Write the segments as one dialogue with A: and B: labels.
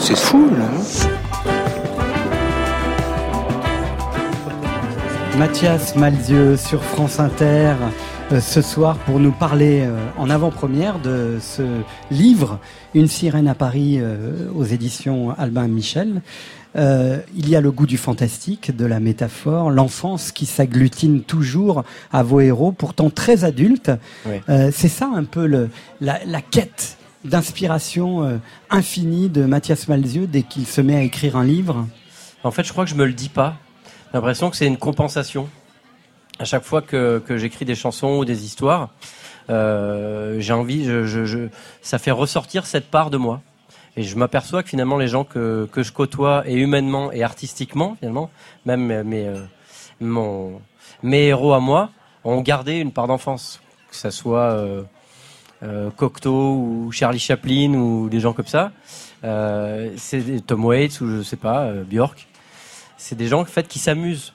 A: C'est fou, là, non
B: Mathias Malzieux sur France Inter euh, ce soir pour nous parler euh, en avant-première de ce livre Une sirène à Paris euh, aux éditions Albin Michel. il y a le goût du fantastique, de la métaphore, l'enfance qui s'agglutine toujours à vos héros, pourtant très adultes. C'est ça un peu le, la, la quête d'inspiration infinie de Mathias Malzieux dès qu'il se met à écrire un livre
C: En fait, je crois que je me le dis pas l'impression que c'est une compensation. À chaque fois que, que j'écris des chansons ou des histoires, euh, j'ai envie, ça fait ressortir cette part de moi. Et je m'aperçois que finalement les gens que, que je côtoie et humainement et artistiquement finalement, même mes, euh, mes héros à moi, ont gardé une part d'enfance, que ça soit euh, euh, Cocteau ou Charlie Chaplin ou des gens comme ça. Euh, c'est Tom Waits ou je sais pas euh, Björk c'est des gens en fait qui s'amusent,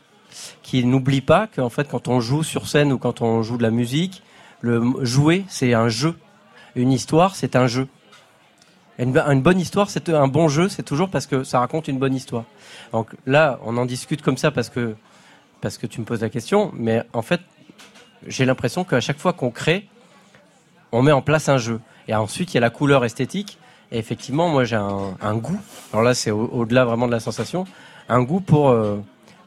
C: qui n'oublient pas qu'en fait quand on joue sur scène ou quand on joue de la musique, le jouer c'est un jeu, une histoire c'est un jeu. Une, une bonne histoire, c'est un bon jeu, c'est toujours parce que ça raconte une bonne histoire. Donc là, on en discute comme ça parce que parce que tu me poses la question, mais en fait, j'ai l'impression qu'à chaque fois qu'on crée, on met en place un jeu. Et ensuite, il y a la couleur esthétique. Et effectivement, moi, j'ai un, goût. Alors là, c'est au-delà vraiment de la sensation un goût pour euh,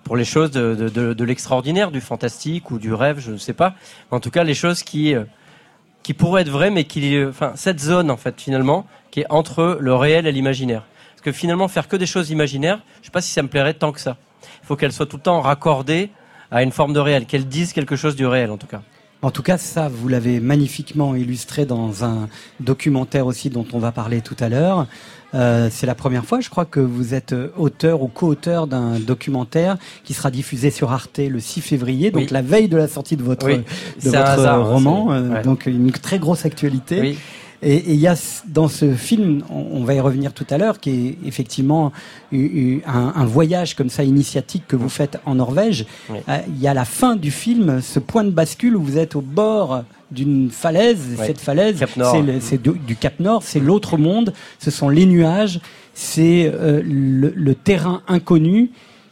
C: pour les choses de, de, l'extraordinaire, du fantastique ou du rêve, je ne sais pas. En tout cas, les choses qui euh, qui pourraient être vraies, mais qui, enfin, cette zone en fait finalement, qui est entre le réel et l'imaginaire. Parce que finalement, faire que des choses imaginaires, je ne sais pas si ça me plairait tant que ça. Il faut qu'elles soient tout le temps raccordées à une forme de réel, qu'elles disent quelque chose du réel en tout cas.
B: En tout cas, ça, vous l'avez magnifiquement illustré dans un documentaire aussi dont on va parler tout à l'heure. Euh, c'est la première fois, je crois, que vous êtes auteur ou co-auteur d'un documentaire qui sera diffusé sur Arte le 6 février, donc la veille de la sortie de votre, de votre
C: hein,
B: roman. Euh, donc une très grosse actualité. Et il y a dans ce film, on, va y revenir tout à l'heure, qui est effectivement un, un, voyage comme ça initiatique que vous faites en Norvège. Il y a la fin du film, ce point de bascule où vous êtes au bord d'une falaise. Cette falaise, c'est du Cap Nord, c'est l'autre monde, ce sont les nuages, c'est euh, le, terrain inconnu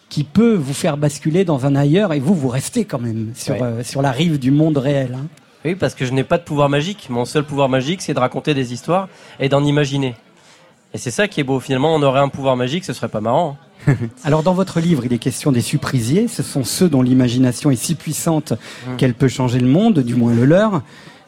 B: qui peut vous faire basculer dans un ailleurs et vous, vous restez quand même sur, euh, sur la rive du monde réel. Hein.
C: Oui, parce que je n'ai pas de pouvoir magique. Mon seul pouvoir magique, c'est de raconter des histoires et d'en imaginer. Et c'est ça qui est beau. Finalement, on aurait un pouvoir magique, ce serait pas marrant.
B: Alors dans votre livre, il est question des surprisiers. Ce sont ceux dont l'imagination est si puissante mmh. qu'elle peut changer le monde, du moins le leur.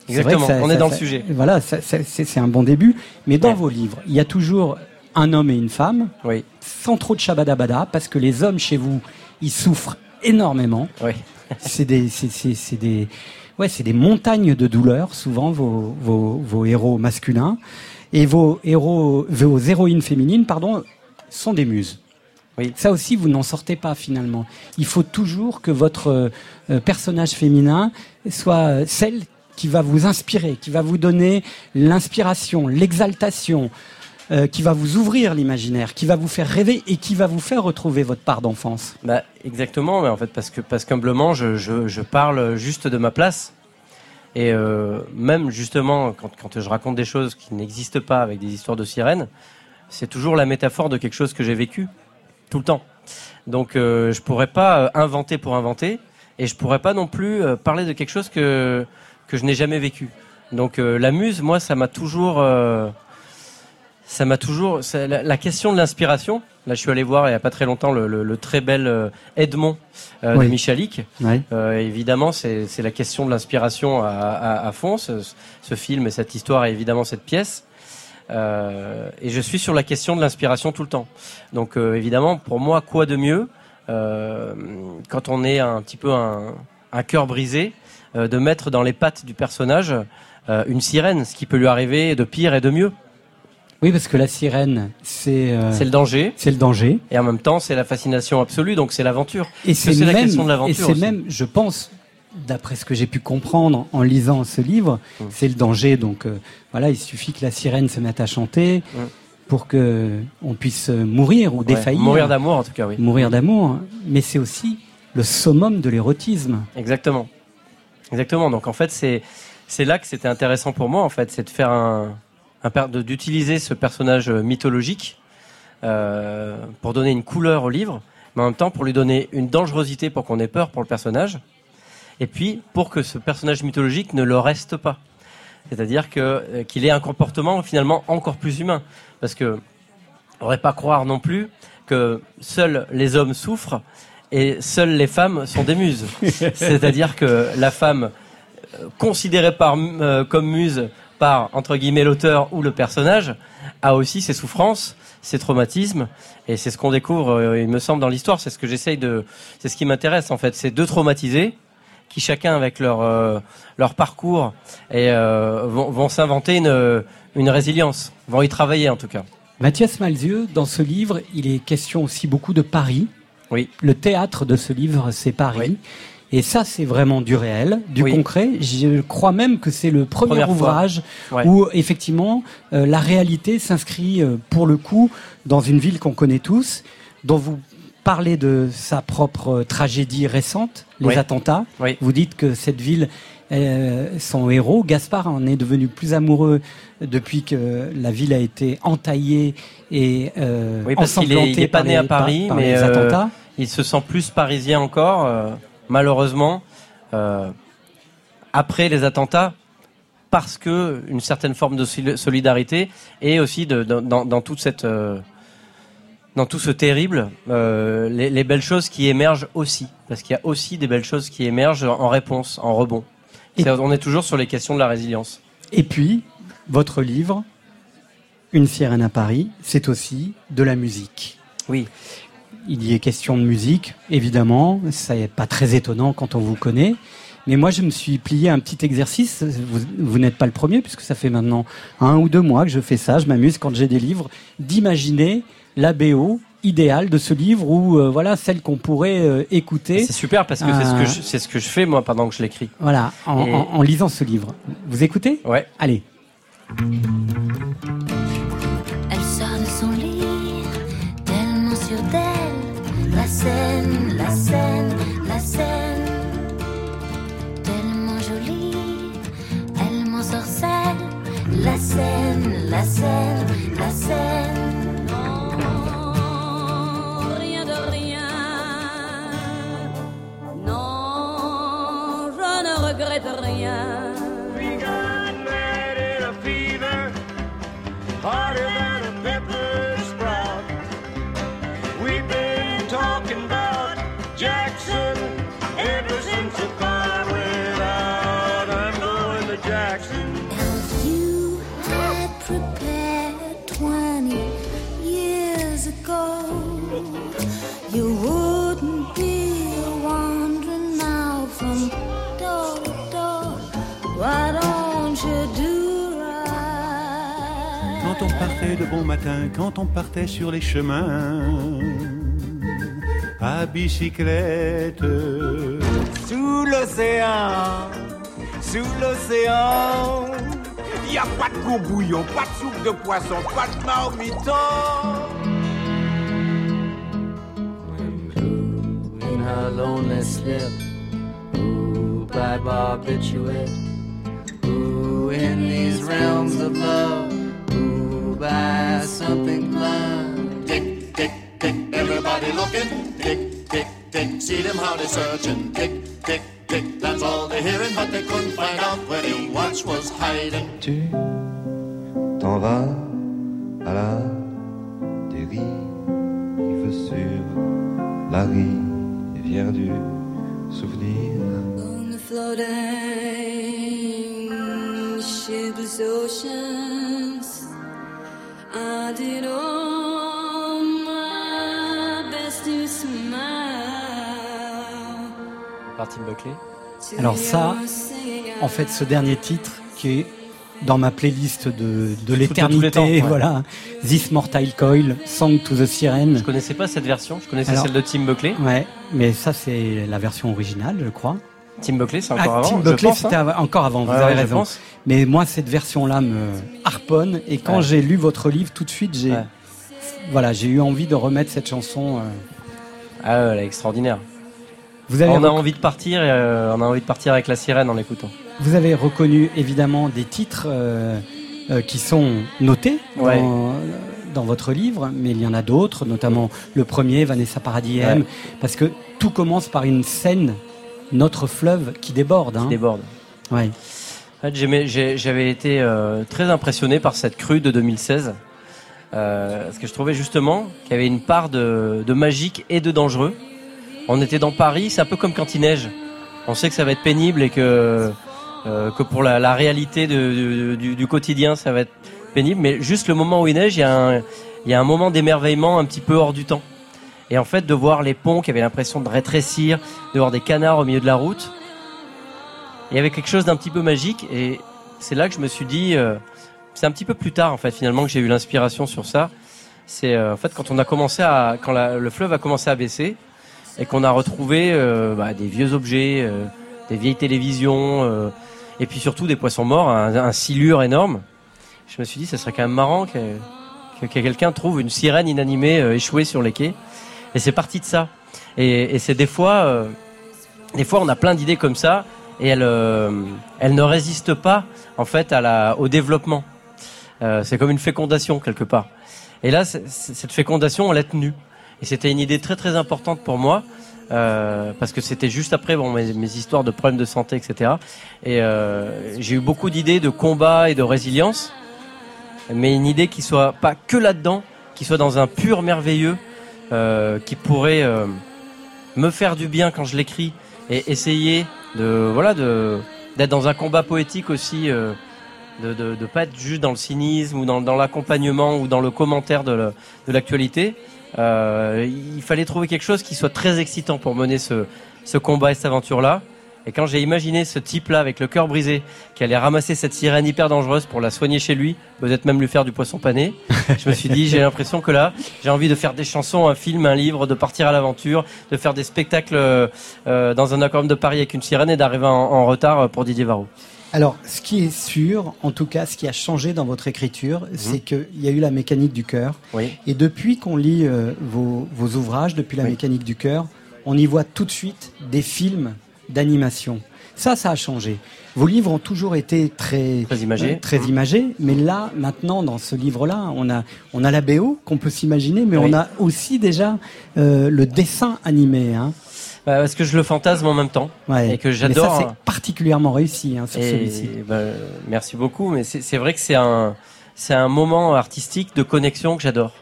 C: Exactement, on est dans le sujet.
B: Voilà, c'est un bon début. Mais dans vos livres, il y a toujours un homme et une femme,
C: oui.
B: sans trop de shabadabada, parce que les hommes chez vous, ils souffrent énormément.
C: Oui.
B: c'est des, c'est des, ouais, c'est des montagnes de douleur, souvent vos, vos, vos héros masculins, et vos héros, vos héroïnes féminines, pardon, sont des muses. Oui. Ça aussi, vous n'en sortez pas finalement. Il faut toujours que votre euh, personnage féminin soit celle qui va vous inspirer, qui va vous donner l'inspiration, l'exaltation, euh, qui va vous ouvrir l'imaginaire, qui va vous faire rêver et qui va vous faire retrouver votre part d'enfance.
C: Bah, exactement, mais en fait, parce que parce qu'humblement, je, je, je, parle juste de ma place. Et euh, même justement, quand, quand je raconte des choses qui n'existent pas avec des histoires de sirènes, c'est toujours la métaphore de quelque chose que j'ai vécu tout le temps. Donc, euh, je pourrais pas euh, inventer pour inventer, et je pourrais pas non plus parler de quelque chose que que je n'ai jamais vécu. Donc la muse, moi, ça m'a toujours, ça m'a toujours, la, la, question de l'inspiration. Là, je suis allé voir il y a pas très longtemps le, le, le très bel euh, Edmond euh, de Michalik.
B: Oui.
C: évidemment, c'est la question de l'inspiration à, à, à, fond. Ce, ce, film et cette histoire et évidemment cette pièce. et je suis sur la question de l'inspiration tout le temps. Donc évidemment, pour moi, quoi de mieux quand on est un petit peu un, un cœur brisé euh, de mettre dans les pattes du personnage euh, une sirène, ce qui peut lui arriver de pire et de mieux.
B: Oui, parce que la sirène, c'est
C: euh, c'est le danger.
B: C'est le danger.
C: Et en même temps, c'est la fascination absolue, donc c'est l'aventure.
B: Et c'est la question de l'aventure. Et c'est même, je pense, d'après ce que j'ai pu comprendre en lisant ce livre, mmh. c'est le danger. Donc voilà, il suffit que la sirène se mette à chanter. Mmh. Pour que on puisse mourir ou défaillir.
C: mourir d'amour, en tout cas, oui.
B: Mourir d'amour, mais c'est aussi le summum de l'érotisme.
C: Exactement. Exactement. Donc en fait, c'est c'est là que c'était intéressant pour moi en fait, c'est de faire un d'utiliser ce personnage mythologique pour donner une couleur au livre, mais en même temps pour lui donner une dangerosité pour qu'on ait peur pour le personnage, et puis pour que ce personnage mythologique ne le reste pas. C'est-à-dire que qu'il ait un comportement finalement encore plus humain, parce que on n'aurait pas croire non plus que seuls les hommes souffrent et seules les femmes sont des muses. C'est-à-dire que la femme euh, considérée par, euh, comme muse par entre guillemets l'auteur ou le personnage a aussi ses souffrances, ses traumatismes et c'est ce qu'on découvre euh, il me semble dans l'histoire, c'est ce que j'essaye de c'est ce qui m'intéresse en fait, c'est deux traumatisés qui chacun avec leur leur parcours et vont, vont s'inventer une une résilience, vont y travailler en tout cas.
B: Mathias Malzieux, dans ce livre, il est question aussi beaucoup de Paris. Oui. Le théâtre de ce livre, c'est Paris. Et ça, c'est vraiment du réel, du concret. Je crois même que c'est le premier ouvrage où effectivement euh, la réalité s'inscrit euh, pour le coup dans une ville qu'on connaît tous, dont vous parlez de sa propre tragédie récente, les attentats. Vous dites que cette ville euh, son héros. Gaspard en est devenu plus amoureux depuis que la ville a été entaillée et
C: euh, oui, parce qu'il est, pas né à Paris, mais euh, il se sent plus parisien encore, euh, malheureusement, après les attentats, parce que une certaine forme de solidarité et aussi de, dans, toute cette dans tout ce terrible, les, les, belles choses qui émergent aussi, parce qu'il y a aussi des belles choses qui émergent en réponse, en rebond on est toujours sur les questions de la résilience.
B: Et puis, votre livre, Une sirène à Paris, c'est aussi de la musique.
C: Oui.
B: Il y est question de musique, évidemment. Ça n'est pas très étonnant quand on vous connaît. Mais moi, je me suis plié un petit exercice. Vous, n'êtes pas le premier, puisque ça fait maintenant un ou deux mois que je fais ça. Je m'amuse quand j'ai des livres d'imaginer la BO idéale de ce livre ou euh, voilà celle qu'on pourrait euh, écouter.
C: C'est super parce que c'est ce que euh, je, c'est ce que je fais moi pendant que je l'écris.
B: Voilà, en, lisant ce livre. Vous écoutez?
C: Ouais.
B: Allez.
A: Scène, la scène, la scène. Tellement jolie, elle m'en sorcelle. La scène, la scène,
D: quand on partait de bon matin, quand on partait sur les chemins, à bicyclette.
E: Sous l'océan, sous l'océan, y a pas de courbouillon, pas de soupe de poisson, pas de marmiton.
F: Her lonely slip, ooh, by barbiturates. Ooh, in these realms of love, ooh, by something blind.
G: Tick, tick, tick, everybody looking. Tick, tick, tick, see them how they're searching. Tick, tick, tick, that's all they're hearing, but they couldn't find out where the watch was hiding.
H: Tu t'en vas à la dérive sur la rivière du souvenir.
A: On the floating shapeless oceans. I did all my best to smile.
C: Martin Buckley.
B: Alors ça, en fait, ce dernier titre qui est dans ma playlist de, de l'éternité, voilà, This Mortal Coil, Song to the Siren.
C: Je connaissais pas cette version, je connaissais celle de Tim Buckley.
B: Ouais, mais ça c'est la version originale, je crois.
C: Tim Buckley, c'est encore ah, avant.
B: Tim Buckley, c'était hein. encore avant. Vous avez raison. Mais moi, cette version-là me harponne. Et quand j'ai lu votre livre, tout de suite, j'ai, voilà, j'ai eu envie de remettre cette chanson. Euh.
C: Ah, elle est extraordinaire. Vous avez on a envie de partir. Euh, on a envie de partir avec la sirène en l'écoutant.
B: Vous avez reconnu évidemment des titres euh, qui sont notés dans votre livre, mais il y en a d'autres, notamment le premier, Vanessa Paradis
C: Ouais.
B: parce que tout commence par une scène, notre fleuve qui déborde. Hein.
C: déborde.
B: Ouais.
C: En fait, j'avais été euh, très impressionné par cette crue de 2016. Euh, parce que je trouvais justement qu'il y avait une part de, de magique et de dangereux. On était dans Paris, c'est un peu comme quand il neige. On sait que ça va être pénible et que, euh, que pour la, la réalité de- du, du quotidien, ça va être pénible. Mais juste le moment où il neige, il y a un, il y a un moment d'émerveillement un petit peu hors du temps. Et en fait, de voir les ponts qui avaient l'impression de rétrécir, de voir des canards au milieu de la route, il y avait quelque chose d'un petit peu magique et c'est là que je me suis dit euh, c'est un petit peu plus tard en fait finalement que j'ai eu l'inspiration sur ça c'est euh, en fait quand on a commencé à quand la- le fleuve a commencé à baisser et qu'on a retrouvé euh, bah, des vieux objets euh, des vieilles télévisions euh, et puis surtout des poissons morts un, un silure énorme je me suis dit ça serait quand même marrant que, que, que quelqu'un trouve une sirène inanimée euh, échouée sur les quais et c'est parti de ça et, et c'est des fois euh, des fois on a plein d'idées comme ça et elles, euh, elles ne résistent pas en fait à la, au développement. Euh, c'est comme une fécondation quelque part. Et là, cette fécondation, on l'a tenue. Et c'était une idée très très importante pour moi euh, parce que c'était juste après bon, mes, mes histoires de problèmes de santé, etc. Et euh, j'ai eu beaucoup d'idées de combat et de résilience, mais une idée qui soit pas que là-dedans, qui soit dans un pur merveilleux, euh, qui pourrait euh, me faire du bien quand je l'écris et essayer de voilà de d'être dans un combat poétique aussi euh, de, de de pas être juste dans le cynisme ou dans, dans l'accompagnement ou dans le commentaire de l'actualité euh, il fallait trouver quelque chose qui soit très excitant pour mener ce ce combat et cette aventure là et quand j'ai imaginé ce type là avec le cœur brisé qui allait ramasser cette sirène hyper dangereuse pour la soigner chez lui peut-être même lui faire du poisson pané je me suis dit j'ai l'impression que là j'ai envie de faire des chansons un film un livre de partir à l'aventure de faire des spectacles euh, euh, dans un aquarium de Paris avec une sirène et d'arriver en, en retard pour Didier Varro.
B: Alors, ce qui est sûr, en tout cas, ce qui a changé dans votre écriture, c'est qu'il y a eu la mécanique du cœur.
C: Mhm. Oui.
B: Et depuis qu'on lit euh, vos, vos ouvrages, depuis la
C: Oui.
B: mécanique du cœur, on y voit tout de suite des films d'animation. Ça, ça a changé. Vos livres ont toujours été très,
C: Très imagés.
B: euh, très
C: Mhm.
B: imagés, mais là, maintenant, dans ce livre-là, on a, on a la BO qu'on peut s'imaginer, mais
C: Oui.
B: on a aussi déjà euh, le dessin animé. Hein.
C: Bah, parce que je le fantasme en même temps
B: Ouais.
C: et que j'adore.
B: ça, c'est particulièrement réussi hein, sur celui-ci.
C: bah, merci beaucoup, mais c'est c'est vrai que c'est un, c'est un moment artistique de connexion que j'adore.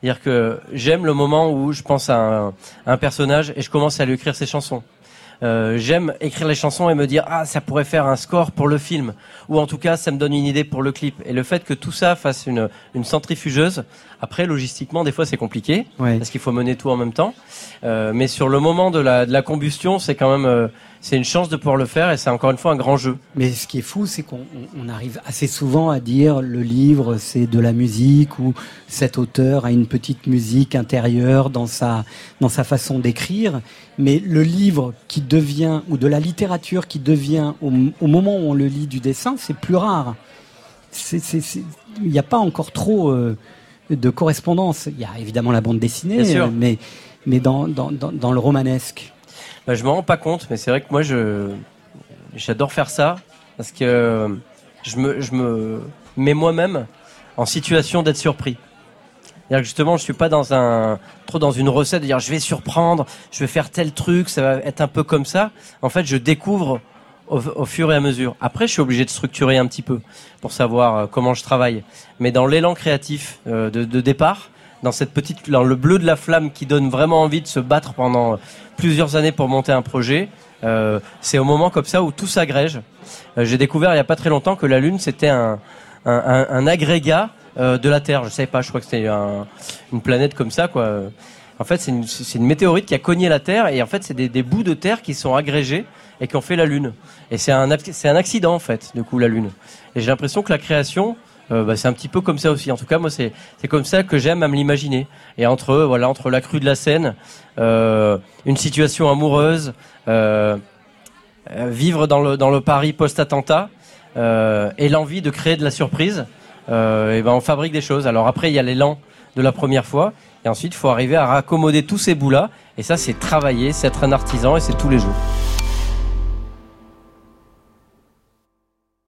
C: C'est-à-dire que j'aime le moment où je pense à un, à un personnage et je commence à lui écrire ses chansons. Euh, j'aime écrire les chansons et me dire ah ça pourrait faire un score pour le film. Ou en tout cas ça me donne une idée pour le clip. Et le fait que tout ça fasse une, une centrifugeuse après logistiquement des fois c'est compliqué
B: Ouais.
C: parce qu'il faut mener tout en même temps. Euh, mais sur le moment de la, de la combustion c'est quand même euh, c'est une chance de pouvoir le faire et c'est encore une fois un grand jeu
B: Mais ce qui est fou, c'est qu'on on- on arrive assez souvent à dire le livre, c'est de la musique ou cet auteur a une petite musique intérieure dans sa, dans sa façon d'écrire. Mais le livre qui devient, ou de la littérature qui devient, au, au moment où on le lit du dessin, c'est plus rare. Il n'y a pas encore trop euh, de correspondance. Il y a évidemment la bande dessinée, euh, mais, mais dans, dans, dans, dans le romanesque.
C: Bah, je me rends pas compte, mais c'est vrai que moi, j'adore faire ça parce que je me, je me mets moi-même en situation d'être surpris. C'est-à-dire que justement, je suis pas dans un trop dans une recette de dire je vais surprendre, je vais faire tel truc, ça va être un peu comme ça. En fait, je découvre au, fur et à mesure. Après, je suis obligé de structurer un petit peu pour savoir euh, comment je travaille. Mais dans l'élan créatif euh, de départ, dans cette petite, dans le bleu de la flamme qui donne vraiment envie de se battre pendant plusieurs années pour monter un projet, euh, c'est au moment comme ça où tout s'agrège. Euh, J'ai découvert il y a pas très longtemps que la Lune c'était un, un, agrégat euh, de la Terre. Je savais pas, je crois que c'était un- une planète comme ça, quoi. En fait, c'est une, météorite qui a cogné la Terre et en fait, c'est des, bouts de terre qui sont agrégés et qui ont fait la Lune. Et c'est un, un accident en fait, du coup, la Lune. Et j'ai l'impression que la création, euh, bah, c'est un petit peu comme ça aussi. En tout cas, moi, c'est c'est comme ça que j'aime à me l'imaginer. Et entre voilà, entre la crue de la Seine, euh, une situation amoureuse, euh, euh, vivre dans le dans le Paris post-attentat euh, et l'envie de créer de la surprise, et ben on fabrique des choses. Alors après, il y a l'élan de la première fois, et ensuite, il faut arriver à raccommoder tous ces bouts-là. Et ça, c'est travailler, c'est être un artisan, et c'est tous les jours.